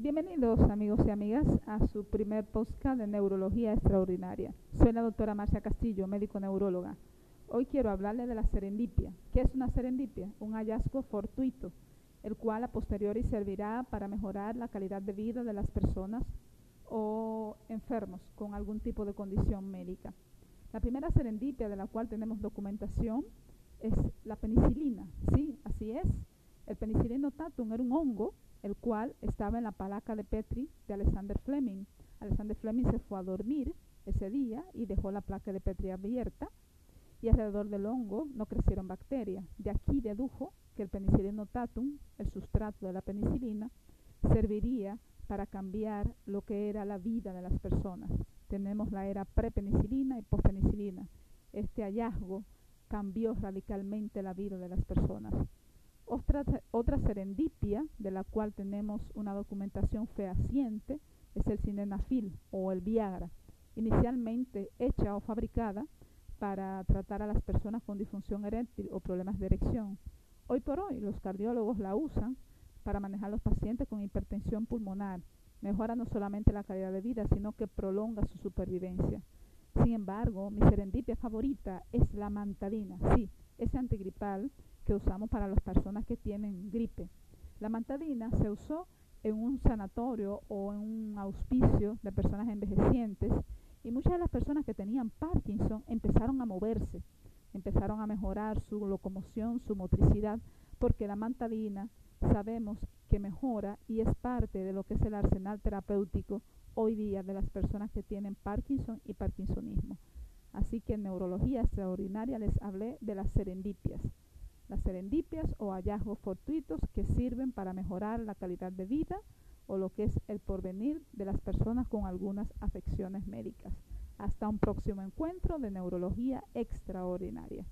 Bienvenidos amigos y amigas a su primer podcast de Neurología Extraordinaria. Soy la doctora Marcia Castillo, médico neuróloga. Hoy quiero hablarles de la serendipia. ¿Qué es una serendipia? Un hallazgo fortuito, el cual a posteriori servirá para mejorar la calidad de vida de las personas o enfermos con algún tipo de condición médica. La primera serendipia de la cual tenemos documentación es la penicilina. Sí, así es. El penicilino tatum era un hongo el cual estaba en la palaca de Petri de Alexander Fleming. Alexander Fleming se fue a dormir ese día y dejó la placa de Petri abierta y alrededor del hongo no crecieron bacterias. De aquí dedujo que el penicilino tatum, el sustrato de la penicilina, serviría para cambiar lo que era la vida de las personas. Tenemos la era prepenicilina y postpenicilina. Este hallazgo cambió radicalmente la vida de las personas. Otra, serendipia de la cual tenemos una documentación fehaciente es el cinenafil o el Viagra, inicialmente hecha o fabricada para tratar a las personas con disfunción eréctil o problemas de erección. Hoy por hoy los cardiólogos la usan para manejar a los pacientes con hipertensión pulmonar. Mejora no solamente la calidad de vida, sino que prolonga su supervivencia. Sin embargo, mi serendipia favorita es la mantadina, sí, ese antigripal que usamos para las personas que tienen gripe. La mantadina se usó en un sanatorio o en un auspicio de personas envejecientes y muchas de las personas que tenían Parkinson empezaron a moverse, empezaron a mejorar su locomoción, su motricidad, porque la mantadina sabemos que mejora y es parte de lo que es el arsenal terapéutico hoy día de las personas que tienen Parkinson y Parkinsonismo. Así que en neurología extraordinaria les hablé de las serendipias las serendipias o hallazgos fortuitos que sirven para mejorar la calidad de vida o lo que es el porvenir de las personas con algunas afecciones médicas. Hasta un próximo encuentro de neurología extraordinaria.